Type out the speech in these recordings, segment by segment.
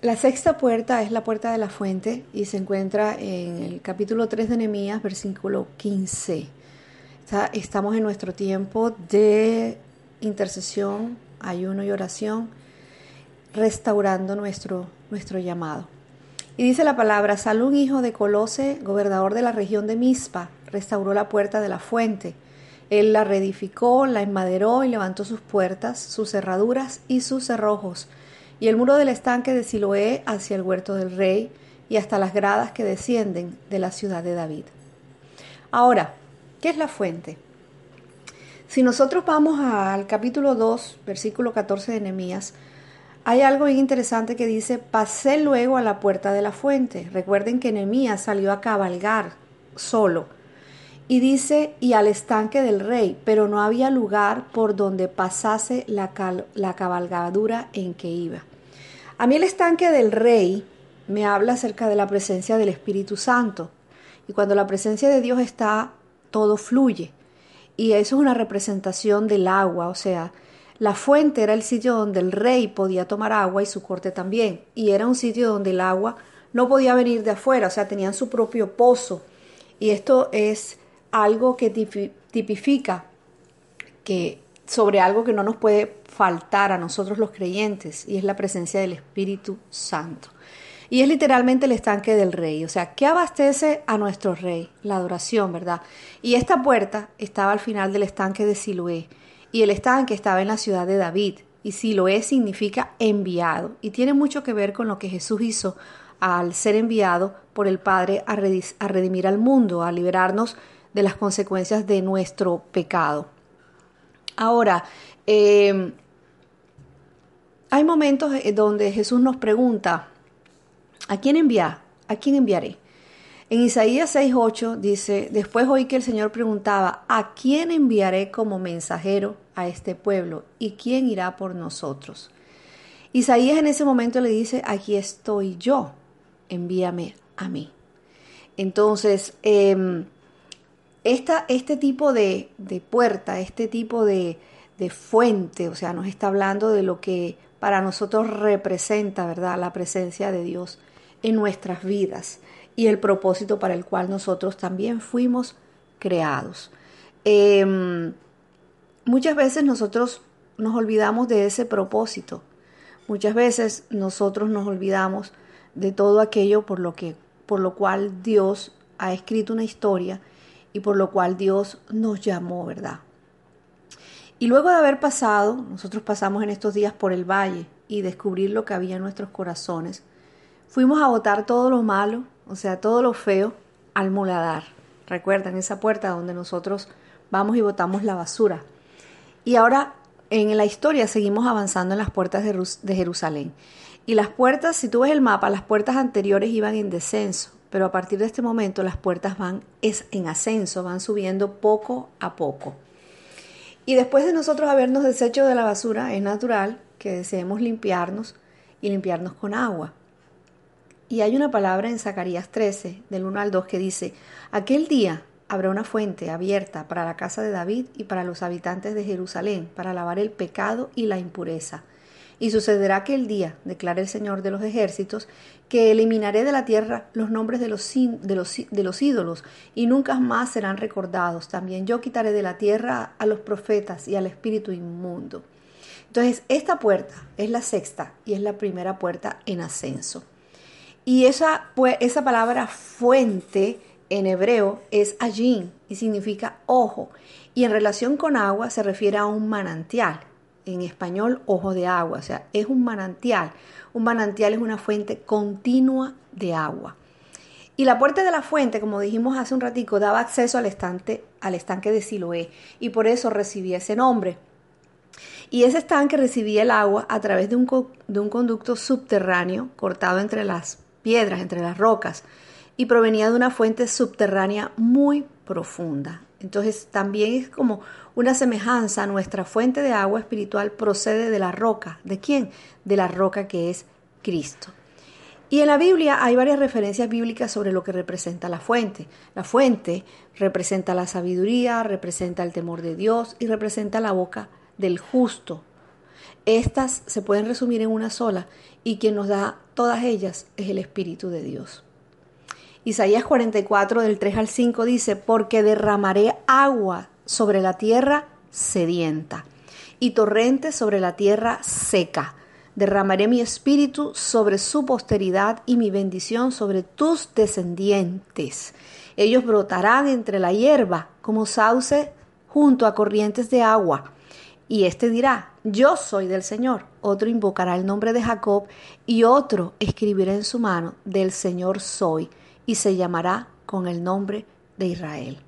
La sexta puerta es la puerta de la fuente y se encuentra en el capítulo 3 de Nehemías, versículo 15. estamos en nuestro tiempo de intercesión, ayuno y oración, restaurando nuestro, nuestro llamado. Y dice la palabra, Salún, hijo de Colose, gobernador de la región de Mispa, restauró la puerta de la fuente. Él la reedificó, la enmaderó y levantó sus puertas, sus cerraduras y sus cerrojos y el muro del estanque de Siloé hacia el huerto del rey y hasta las gradas que descienden de la ciudad de David. Ahora, ¿qué es la fuente? Si nosotros vamos al capítulo 2, versículo 14 de Nehemías, hay algo bien interesante que dice, pasé luego a la puerta de la fuente. Recuerden que Nehemías salió a cabalgar solo. Y dice, y al estanque del rey, pero no había lugar por donde pasase la, la cabalgadura en que iba. A mí el estanque del rey me habla acerca de la presencia del Espíritu Santo. Y cuando la presencia de Dios está, todo fluye. Y eso es una representación del agua, o sea, la fuente era el sitio donde el rey podía tomar agua y su corte también. Y era un sitio donde el agua no podía venir de afuera, o sea, tenían su propio pozo. Y esto es algo que tipifica que sobre algo que no nos puede faltar a nosotros los creyentes y es la presencia del Espíritu Santo. Y es literalmente el estanque del rey. O sea, ¿qué abastece a nuestro rey? La adoración, ¿verdad? Y esta puerta estaba al final del estanque de Siloé. Y el estanque estaba en la ciudad de David. Y Siloé significa enviado. Y tiene mucho que ver con lo que Jesús hizo al ser enviado por el Padre a redimir al mundo, a liberarnos de las consecuencias de nuestro pecado. Ahora, eh, hay momentos eh, donde Jesús nos pregunta, ¿a quién enviar? ¿A quién enviaré? En Isaías 6:8 dice, después oí que el Señor preguntaba, ¿a quién enviaré como mensajero a este pueblo? ¿Y quién irá por nosotros? Isaías en ese momento le dice, aquí estoy yo, envíame a mí. Entonces, este tipo de, puerta, este tipo de, de fuente, o sea, nos está hablando de lo que para nosotros representa, ¿verdad?, la presencia de Dios en nuestras vidas y el propósito para el cual nosotros también fuimos creados. Em, muchas veces nosotros nos olvidamos de ese propósito. Muchas veces nosotros nos olvidamos de todo aquello por lo que por lo cual Dios ha escrito una historia y por lo cual Dios nos llamó, ¿verdad? Y luego de haber pasado, nosotros pasamos en estos días por el valle y descubrir lo que había en nuestros corazones, fuimos a botar todo lo malo, o sea, todo lo feo, al muladar. Recuerdan esa puerta donde nosotros vamos y botamos la basura. Y ahora en la historia seguimos avanzando en las puertas de Jerusalén. Y las puertas, si tú ves el mapa, las puertas anteriores iban en descenso, pero a partir de este momento las puertas van es en ascenso, van subiendo poco a poco. Y después de nosotros habernos deshecho de la basura, es natural que deseemos limpiarnos y limpiarnos con agua. Y hay una palabra en Zacarías 13, del 1 al 2, que dice, aquel día habrá una fuente abierta para la casa de David y para los habitantes de Jerusalén, para lavar el pecado y la impureza. Y sucederá aquel día, declara el Señor de los ejércitos, que eliminaré de la tierra los nombres de los, de, los, de los, ídolos y nunca más serán recordados. También yo quitaré de la tierra a los profetas y al espíritu inmundo. Entonces, esta puerta es la sexta y es la primera puerta en ascenso. Y esa, esa palabra fuente en hebreo es allí y significa ojo. Y en relación con agua se refiere a un manantial. En español, ojo de agua. O sea, es un manantial un manantial es una fuente continua de agua. Y la puerta de la fuente, como dijimos hace un ratico, daba acceso al, estante, al estanque de Siloé y por eso recibía ese nombre. Y ese estanque recibía el agua a través de un, de un conducto subterráneo cortado entre las piedras, entre las rocas, y provenía de una fuente subterránea muy profunda. Entonces también es como una semejanza, nuestra fuente de agua espiritual procede de la roca. ¿De quién? De la roca que es Cristo. Y en la Biblia hay varias referencias bíblicas sobre lo que representa la fuente. La fuente representa la sabiduría, representa el temor de Dios y representa la boca del justo. Estas se pueden resumir en una sola y quien nos da todas ellas es el Espíritu de Dios. Isaías 44 del 3 al 5 dice, porque derramaré agua sobre la tierra sedienta y torrentes sobre la tierra seca. Derramaré mi espíritu sobre su posteridad y mi bendición sobre tus descendientes. Ellos brotarán entre la hierba como sauce junto a corrientes de agua y éste dirá, yo soy del Señor. Otro invocará el nombre de Jacob y otro escribirá en su mano, del Señor soy, y se llamará con el nombre de Israel.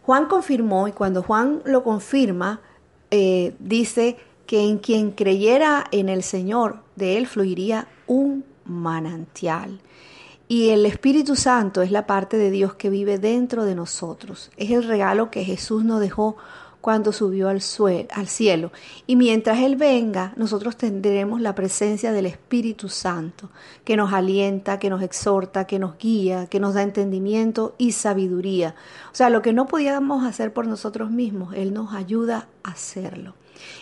Juan confirmó, y cuando Juan lo confirma, eh, dice que en quien creyera en el Señor, de él fluiría un manantial. Y el Espíritu Santo es la parte de Dios que vive dentro de nosotros. Es el regalo que Jesús nos dejó cuando subió al, al cielo. Y mientras Él venga, nosotros tendremos la presencia del Espíritu Santo, que nos alienta, que nos exhorta, que nos guía, que nos da entendimiento y sabiduría. O sea, lo que no podíamos hacer por nosotros mismos, Él nos ayuda a hacerlo.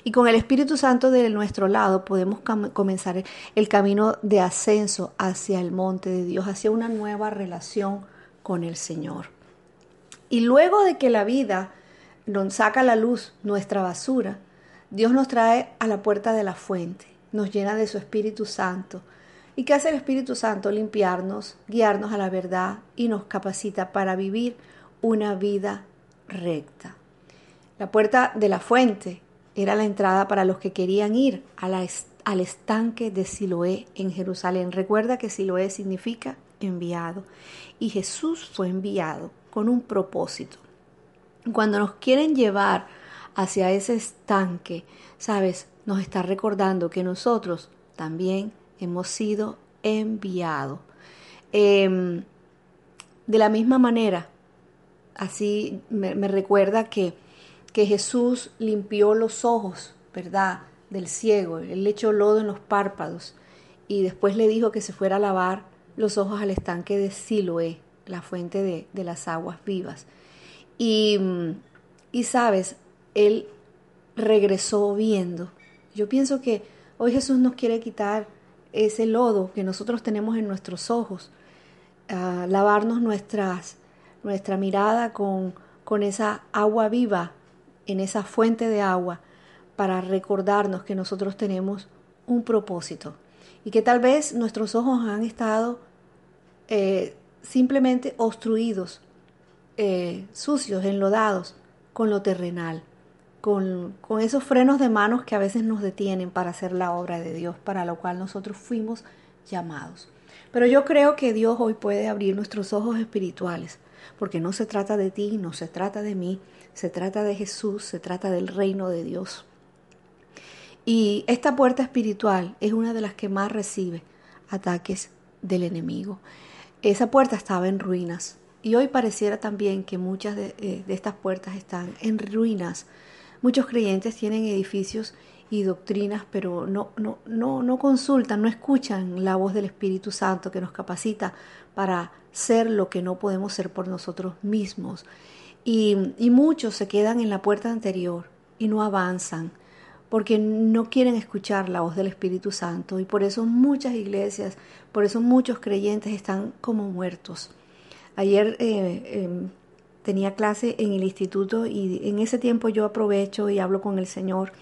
Y con el Espíritu Santo de nuestro lado podemos comenzar el camino de ascenso hacia el monte de Dios, hacia una nueva relación con el Señor. Y luego de que la vida nos saca a la luz nuestra basura, Dios nos trae a la puerta de la fuente, nos llena de su Espíritu Santo. ¿Y qué hace el Espíritu Santo? Limpiarnos, guiarnos a la verdad y nos capacita para vivir una vida recta. La puerta de la fuente era la entrada para los que querían ir al estanque de Siloé en Jerusalén. Recuerda que Siloé significa enviado y Jesús fue enviado con un propósito. Cuando nos quieren llevar hacia ese estanque, sabes, nos está recordando que nosotros también hemos sido enviados. Em, de la misma manera, así me, recuerda que, que, Jesús limpió los ojos, ¿verdad? Del ciego, él le echó lodo en los párpados y después le dijo que se fuera a lavar los ojos al estanque de Siloé, la fuente de, de las aguas vivas. Y, y sabes, Él regresó viendo. Yo pienso que hoy Jesús nos quiere quitar ese lodo que nosotros tenemos en nuestros ojos, lavarnos nuestras, nuestra mirada con, con esa agua viva, en esa fuente de agua, para recordarnos que nosotros tenemos un propósito y que tal vez nuestros ojos han estado eh, simplemente obstruidos eh, sucios, enlodados con lo terrenal, con, con esos frenos de manos que a veces nos detienen para hacer la obra de Dios, para lo cual nosotros fuimos llamados. Pero yo creo que Dios hoy puede abrir nuestros ojos espirituales, porque no se trata de ti, no se trata de mí, se trata de Jesús, se trata del reino de Dios. Y esta puerta espiritual es una de las que más recibe ataques del enemigo. Esa puerta estaba en ruinas, y hoy pareciera también que muchas eh, de, estas puertas están en ruinas. Muchos creyentes tienen edificios y doctrinas, pero no, no, no, no consultan, no escuchan la voz del Espíritu Santo que nos capacita para ser lo que no podemos ser por nosotros mismos. Y, y muchos se quedan en la puerta anterior y no avanzan porque no quieren escuchar la voz del Espíritu Santo y por eso muchas iglesias, por eso muchos creyentes están como muertos. Ayer eh, em, tenía clase en el instituto y en ese tiempo yo aprovecho y hablo con el Señor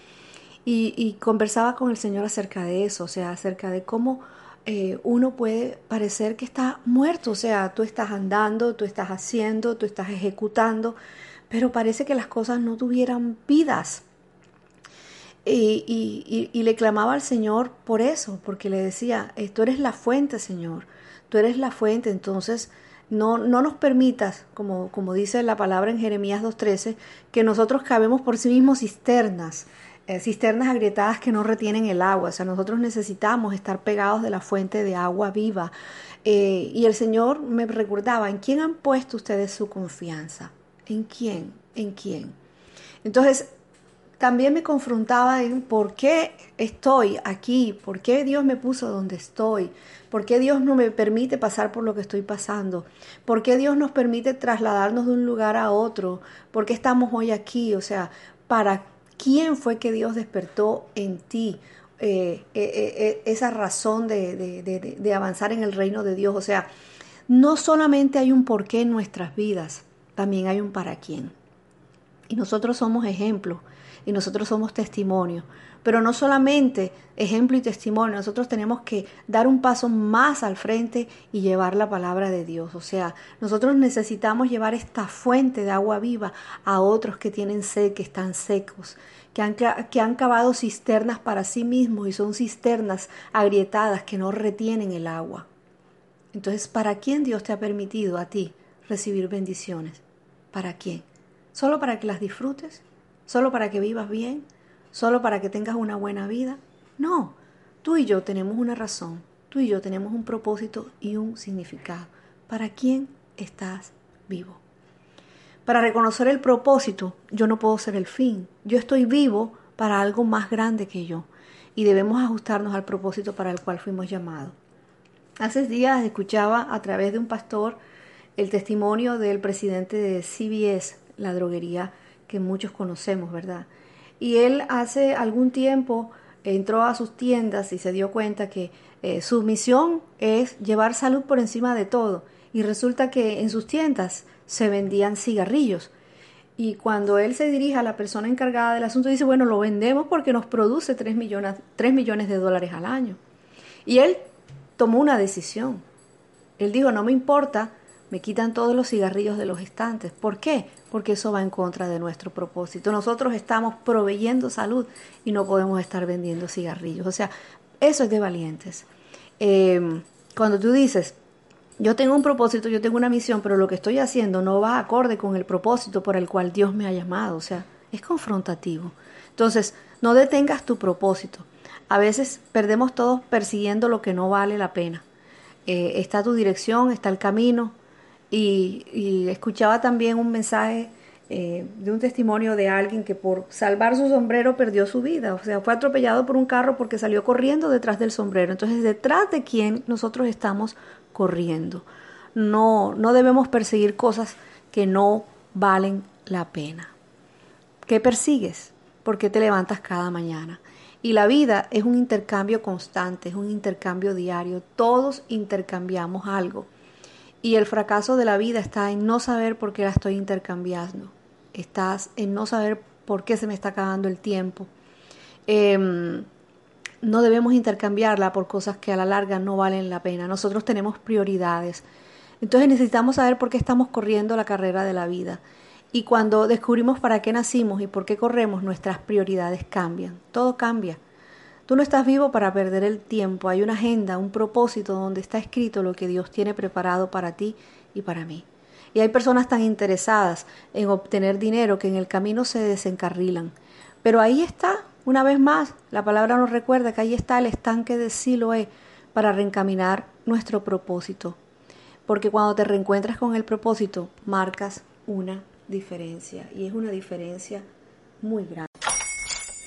y, conversaba con el Señor acerca de eso, o sea, acerca de cómo eh, uno puede parecer que está muerto, o sea, tú estás andando, tú estás haciendo, tú estás ejecutando, pero parece que las cosas no tuvieran vidas. Y, y, y, le clamaba al Señor por eso, porque le decía, tú eres la fuente, Señor, tú eres la fuente, entonces No, no nos permitas, como, como dice la palabra en Jeremías 2.13, que nosotros cabemos por sí mismos cisternas, eh, cisternas agrietadas que no retienen el agua. O sea, nosotros necesitamos estar pegados de la fuente de agua viva. Eh, y el Señor me recordaba, ¿en quién han puesto ustedes su confianza? ¿En quién? ¿En quién? Entonces, también me confrontaba en por qué estoy aquí, por qué Dios me puso donde estoy, por qué Dios no me permite pasar por lo que estoy pasando, por qué Dios nos permite trasladarnos de un lugar a otro, por qué estamos hoy aquí, o sea, para quién fue que Dios despertó en ti. Eh, eh, eh, esa razón de, de avanzar en el reino de Dios. O sea, no solamente hay un porqué en nuestras vidas, también hay un para quién. Y nosotros somos ejemplos y nosotros somos testimonio. Pero no solamente ejemplo y testimonio, nosotros tenemos que dar un paso más al frente y llevar la palabra de Dios. O sea, nosotros necesitamos llevar esta fuente de agua viva a otros que tienen sed, que están secos, que han, que han cavado cisternas para sí mismos y son cisternas agrietadas que no retienen el agua. Entonces, ¿para quién Dios te ha permitido a ti recibir bendiciones? ¿Para quién? ¿Solo para que las disfrutes? Solo para que vivas bien, solo para que tengas una buena vida. No, tú y yo tenemos una razón, tú y yo tenemos un propósito y un significado. ¿Para quién estás vivo? Para reconocer el propósito, yo no puedo ser el fin. Yo estoy vivo para algo más grande que yo y debemos ajustarnos al propósito para el cual fuimos llamados. Hace días escuchaba a través de un pastor el testimonio del presidente de CBS, la droguería que muchos conocemos, ¿verdad? Y él hace algún tiempo entró a sus tiendas y se dio cuenta que eh, su misión es llevar salud por encima de todo. Y resulta que en sus tiendas se vendían cigarrillos. Y cuando él se dirige a la persona encargada del asunto, dice, bueno, lo vendemos porque nos produce 3 millones, 3 millones de dólares al año. Y él tomó una decisión. Él dijo, no me importa me quitan todos los cigarrillos de los estantes. ¿Por qué? Porque eso va en contra de nuestro propósito. Nosotros estamos proveyendo salud y no podemos estar vendiendo cigarrillos. O sea, eso es de valientes. Em, cuando tú dices, yo tengo un propósito, yo tengo una misión, pero lo que estoy haciendo no va acorde con el propósito por el cual Dios me ha llamado. O sea, es confrontativo. Entonces, no detengas tu propósito. A veces perdemos todos persiguiendo lo que no vale la pena. Eh, está tu dirección, está el camino, y, escuchaba también un mensaje eh, de un testimonio de alguien que por salvar su sombrero perdió su vida, o sea, fue atropellado por un carro porque salió corriendo detrás del sombrero. Entonces, detrás de quién nosotros estamos corriendo. No, no debemos perseguir cosas que no valen la pena. ¿Qué persigues? ¿Por qué te levantas cada mañana? Y la vida es un intercambio constante, es un intercambio diario. Todos intercambiamos algo. Y el fracaso de la vida está en no saber por qué la estoy intercambiando. Estás en no saber por qué se me está acabando el tiempo. Em, no debemos intercambiarla por cosas que a la larga no valen la pena. Nosotros tenemos prioridades. Entonces necesitamos saber por qué estamos corriendo la carrera de la vida. Y cuando descubrimos para qué nacimos y por qué corremos, nuestras prioridades cambian. Todo cambia. Tú no estás vivo para perder el tiempo, hay una agenda, un propósito donde está escrito lo que Dios tiene preparado para ti y para mí. Y hay personas tan interesadas en obtener dinero que en el camino se desencarrilan. Pero ahí está, una vez más, la palabra nos recuerda que ahí está el estanque de Siloé para reencaminar nuestro propósito. Porque cuando te reencuentras con el propósito, marcas una diferencia. Y es una diferencia muy grande.